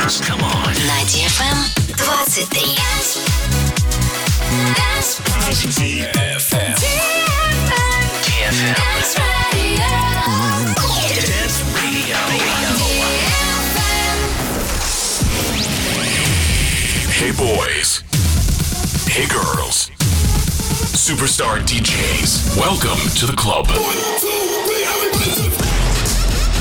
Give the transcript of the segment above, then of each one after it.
dance. Come on. На DFM 23. Dance. Dance. DFM. DFM. Dance radio. Dance radio. Hey boys. Hey girls. Superstar DJs. Welcome to the club.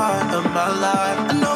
part of my life.